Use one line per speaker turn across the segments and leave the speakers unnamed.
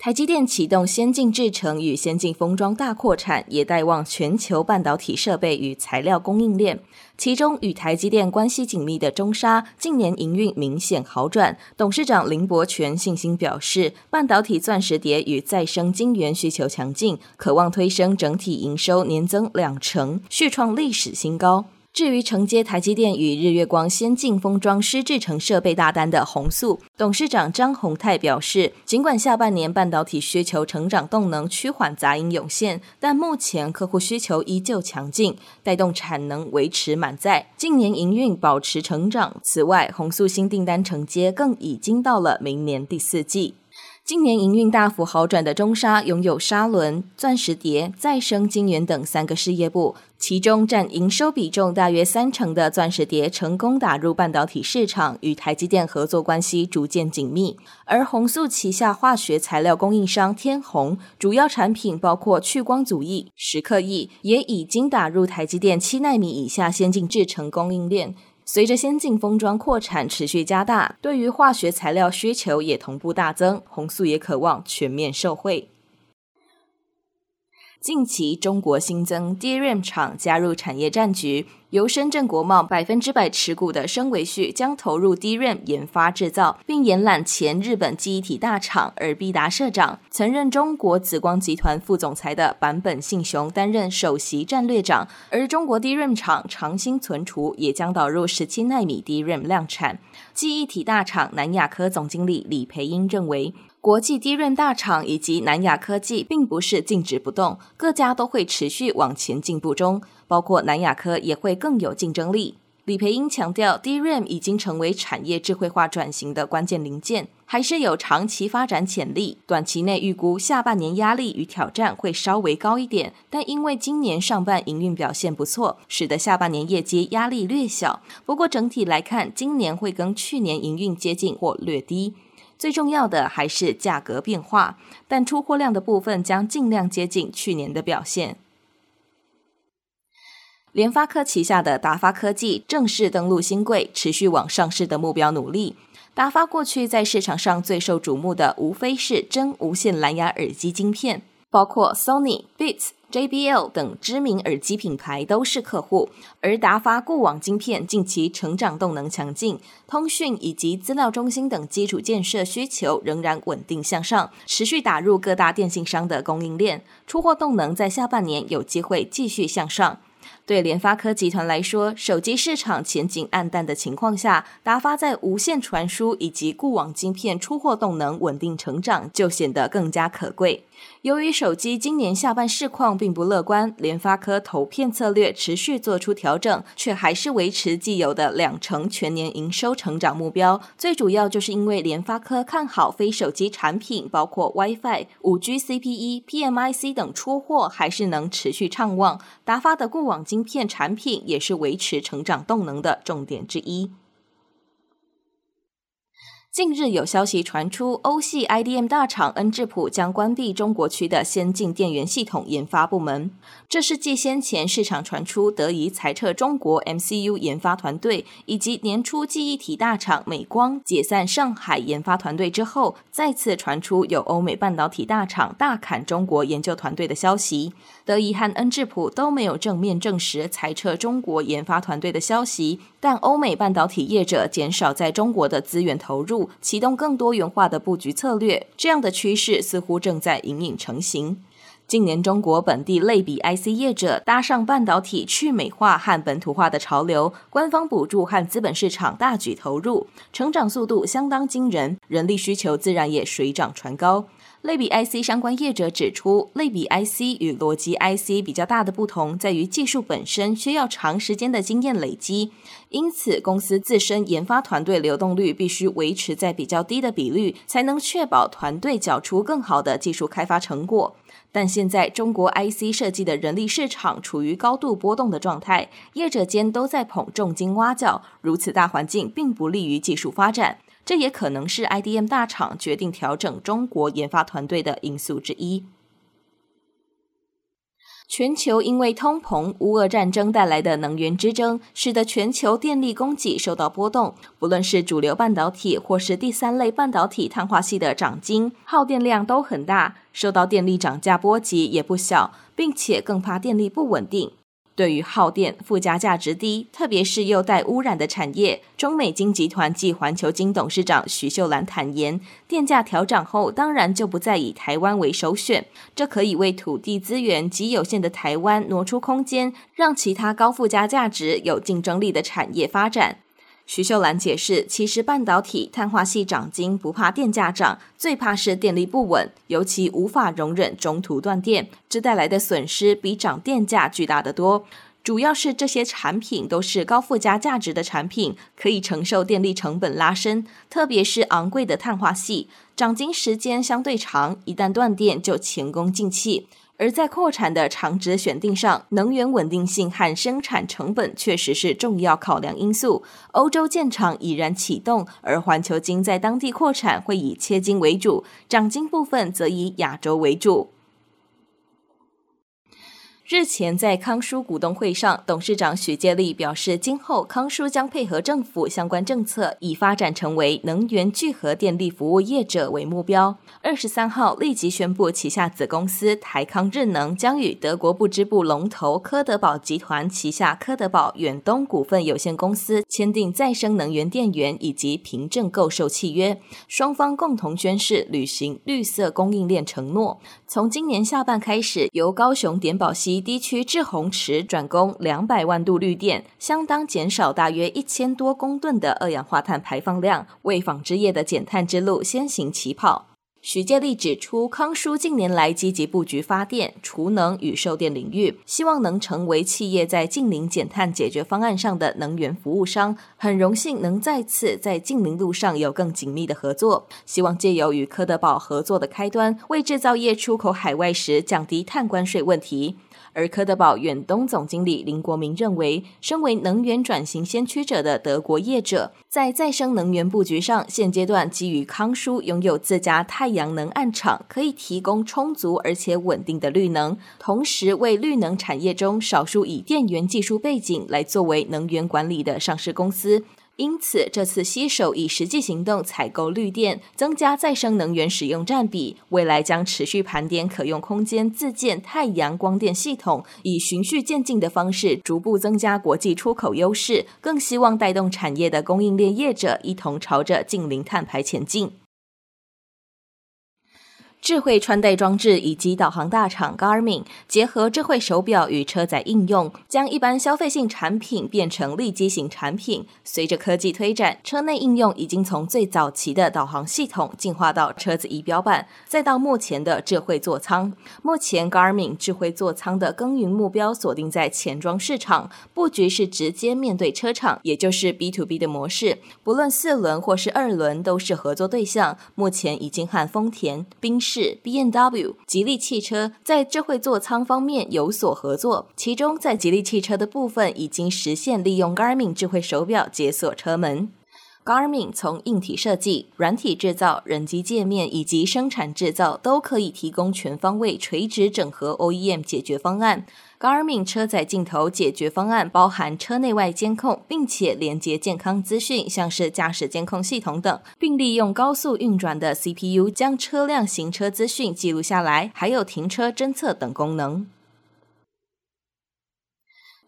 台积电启动先进制程与先进封装大扩产，也带旺全球半导体设备与材料供应链。其中，与台积电关系紧密的中沙，近年营运明显好转。董事长林伯全信心表示，半导体钻石碟与再生晶圆需求强劲，可望推升整体营收年增两成，续创历史新高。至于承接台积电与日月光先进封装湿制成设备大单的宏塑，董事长张宏泰表示，尽管下半年半导体需求成长动能趋缓杂音涌现，但目前客户需求依旧强劲，带动产能维持满载，近年营运保持成长。此外，宏塑新订单承接更已经到了明年第四季。今年营运大幅好转的中沙，拥有砂轮、钻石碟、再生晶圆等三个事业部，其中占营收比重大约三成的钻石碟成功打入半导体市场，与台积电合作关系逐渐紧密。而红素旗下化学材料供应商天虹，主要产品包括去光阻液、蚀刻液，也已经打入台积电七纳米以下先进制程供应链。随着先进封装扩产持续加大，对于化学材料需求也同步大增，红素也渴望全面受惠。近期，中国新增 DRAM 厂加入产业战局，由深圳国贸百分之百持股的生维旭将投入 DRAM 研发制造，并延揽前日本记忆体大厂尔必达社长、曾任中国紫光集团副总裁的坂本幸雄担任首席战略长，而中国 DRAM 厂长兴存储也将导入十七纳米 DRAM 量产。记忆体大厂南亚科总经理李培英认为。国际低润大厂以及南亚科技并不是静止不动，各家都会持续往前进步中，包括南亚科也会更有竞争力。李培英强调，DRAM 已经成为产业智慧化转型的关键零件，还是有长期发展潜力。短期内预估下半年压力与挑战会稍微高一点，但因为今年上半营运表现不错，使得下半年业绩压力略小。不过整体来看，今年会跟去年营运接近或略低。最重要的还是价格变化，但出货量的部分将尽量接近去年的表现。联发科旗下的达发科技正式登陆新柜，持续往上市的目标努力。达发过去在市场上最受瞩目的，无非是真无线蓝牙耳机晶片，包括 Sony、Beats。JBL 等知名耳机品牌都是客户，而达发固网晶片近期成长动能强劲，通讯以及资料中心等基础建设需求仍然稳定向上，持续打入各大电信商的供应链，出货动能在下半年有机会继续向上。对联发科集团来说，手机市场前景黯淡的情况下，达发在无线传输以及固网晶片出货动能稳定成长，就显得更加可贵。由于手机今年下半市况并不乐观，联发科投片策略持续做出调整，却还是维持既有的两成全年营收成长目标。最主要就是因为联发科看好非手机产品，包括 WiFi、5G CPE、PMIC 等出货还是能持续畅旺。达发的固网晶芯片产品也是维持成长动能的重点之一。近日有消息传出，欧系 IDM 大厂恩智浦将关闭中国区的先进电源系统研发部门。这是继先前市场传出德仪裁撤中国 MCU 研发团队，以及年初记忆体大厂美光解散上海研发团队之后，再次传出有欧美半导体大厂大砍中国研究团队的消息。德仪和恩智浦都没有正面证实裁撤中国研发团队的消息，但欧美半导体业者减少在中国的资源投入。启动更多元化的布局策略，这样的趋势似乎正在隐隐成型。近年，中国本地类比 IC 业者搭上半导体去美化和本土化的潮流，官方补助和资本市场大举投入，成长速度相当惊人，人力需求自然也水涨船高。类比 IC 相关业者指出，类比 IC 与逻辑 IC 比较大的不同在于技术本身需要长时间的经验累积，因此公司自身研发团队流动率必须维持在比较低的比率，才能确保团队缴出更好的技术开发成果。但现在中国 IC 设计的人力市场处于高度波动的状态，业者间都在捧重金挖角，如此大环境并不利于技术发展。这也可能是 IDM 大厂决定调整中国研发团队的因素之一。全球因为通膨、乌俄战争带来的能源之争，使得全球电力供给受到波动。不论是主流半导体，或是第三类半导体碳化系的涨金，耗电量都很大，受到电力涨价波及也不小，并且更怕电力不稳定。对于耗电附加价值低，特别是又带污染的产业，中美金集团暨环球金董事长徐秀兰坦言，电价调整后，当然就不再以台湾为首选，这可以为土地资源极有限的台湾挪出空间，让其他高附加价值、有竞争力的产业发展。徐秀兰解释，其实半导体碳化系涨金不怕电价涨，最怕是电力不稳，尤其无法容忍中途断电，这带来的损失比涨电价巨大得多。主要是这些产品都是高附加价值的产品，可以承受电力成本拉升，特别是昂贵的碳化系，涨金时间相对长，一旦断电就前功尽弃。而在扩产的厂址选定上，能源稳定性和生产成本确实是重要考量因素。欧洲建厂已然启动，而环球金在当地扩产会以切金为主，涨金部分则以亚洲为主。日前，在康舒股东会上，董事长许介立表示，今后康舒将配合政府相关政策，以发展成为能源聚合电力服务业者为目标。二十三号立即宣布，旗下子公司台康日能将与德国不织布龙头科德堡集团旗下科德堡远东股份有限公司签订再生能源电源以及凭证购售契约，双方共同宣誓履行绿色供应链承诺。从今年下半开始，由高雄点宝地区制红池转供两百万度绿电，相当减少大约一千多公吨的二氧化碳排放量，为纺织业的减碳之路先行起跑。许介立指出，康舒近年来积极布局发电、储能与售电领域，希望能成为企业在近零减碳解决方案上的能源服务商。很荣幸能再次在近零路上有更紧密的合作，希望借由与科德堡合作的开端，为制造业出口海外时降低碳关税问题。而科德堡远东总经理林国明认为，身为能源转型先驱者的德国业者，在再生能源布局上，现阶段基于康舒拥有自家太太阳能暗场，可以提供充足而且稳定的绿能，同时为绿能产业中少数以电源技术背景来作为能源管理的上市公司。因此，这次携手以实际行动采购绿电，增加再生能源使用占比，未来将持续盘点可用空间自建太阳光电系统，以循序渐进的方式逐步增加国际出口优势，更希望带动产业的供应链业者一同朝着净零碳排前进。智慧穿戴装置以及导航大厂 Garmin 结合智慧手表与车载应用，将一般消费性产品变成利基型产品。随着科技推展，车内应用已经从最早期的导航系统进化到车子仪表板，再到目前的智慧座舱。目前 Garmin 智慧座舱的耕耘目标锁定在前装市场，布局是直接面对车厂，也就是 B to B 的模式。不论四轮或是二轮，都是合作对象。目前已经和丰田、宾。是 B N W、吉利汽车在智慧座舱方面有所合作，其中在吉利汽车的部分已经实现利用 Garmin 智慧手表解锁车门。Garmin 从硬体设计、软体制造、人机界面以及生产制造都可以提供全方位垂直整合 OEM 解决方案。Garmin 车载镜头解决方案包含车内外监控，并且连接健康资讯，像是驾驶监控系统等，并利用高速运转的 CPU 将车辆行车资讯记录下来，还有停车侦测等功能。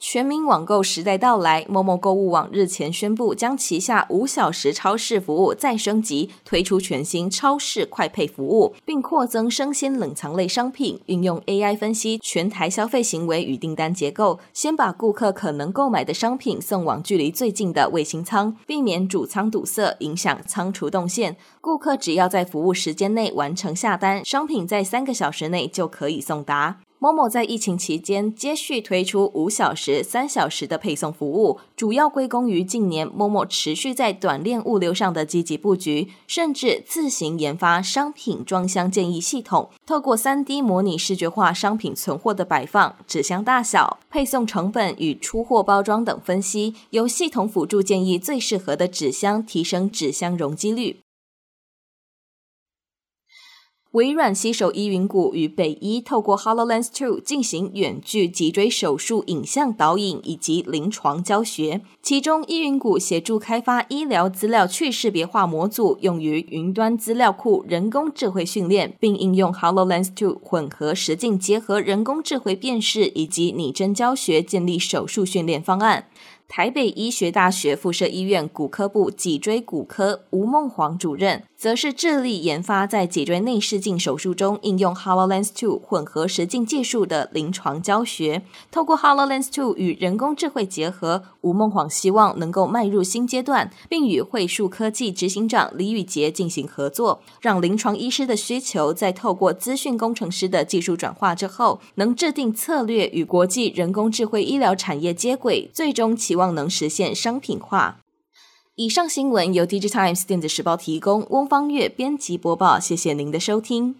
全民网购时代到来，momo 购物网日前宣布，将旗下五小时超市服务再升级，推出全新超市快配服务，并扩增生鲜冷藏类商品，运用 AI 分析全台消费行为与订单结构，先把顾客可能购买的商品送往距离最近的卫星仓，避免主仓堵塞，影响仓储动线。顾客只要在服务时间内完成下单，商品在三个小时内就可以送达。Momo 在疫情期间接续推出五小时、三小时的配送服务，主要归功于近年 Momo 持续在短链物流上的积极布局，甚至自行研发商品装箱建议系统，透过 3D 模拟视觉化商品存货的摆放、纸箱大小、配送成本与出货包装等分析，由系统辅助建议最适合的纸箱，提升纸箱容积率。微软携手依云谷与北医，透过 HoloLens 2进行远距脊椎手术影像导引以及临床教学。其中，依云谷协助开发医疗资料去识别化模组，用于云端资料库人工智慧训练，并应用 HoloLens 2混合实境结合人工智慧辨识以及拟真教学，建立手术训练方案。台北医学大学附设医院骨科部脊椎骨科吴孟煌主任，则是致力研发在脊椎内视镜手术中应用 HoloLens 2混合实境技术的临床教学。透过 HoloLens 2与人工智慧结合，吴孟煌希望能够迈入新阶段，并与汇树科技执行长李宇杰进行合作，让临床医师的需求在透过资讯工程师的技术转化之后，能制定策略与国际人工智慧医疗产业接轨，最终期望。能实现商品化。以上新闻由《DigiTimes 电子时报》提供，翁方月编辑播报。谢谢您的收听。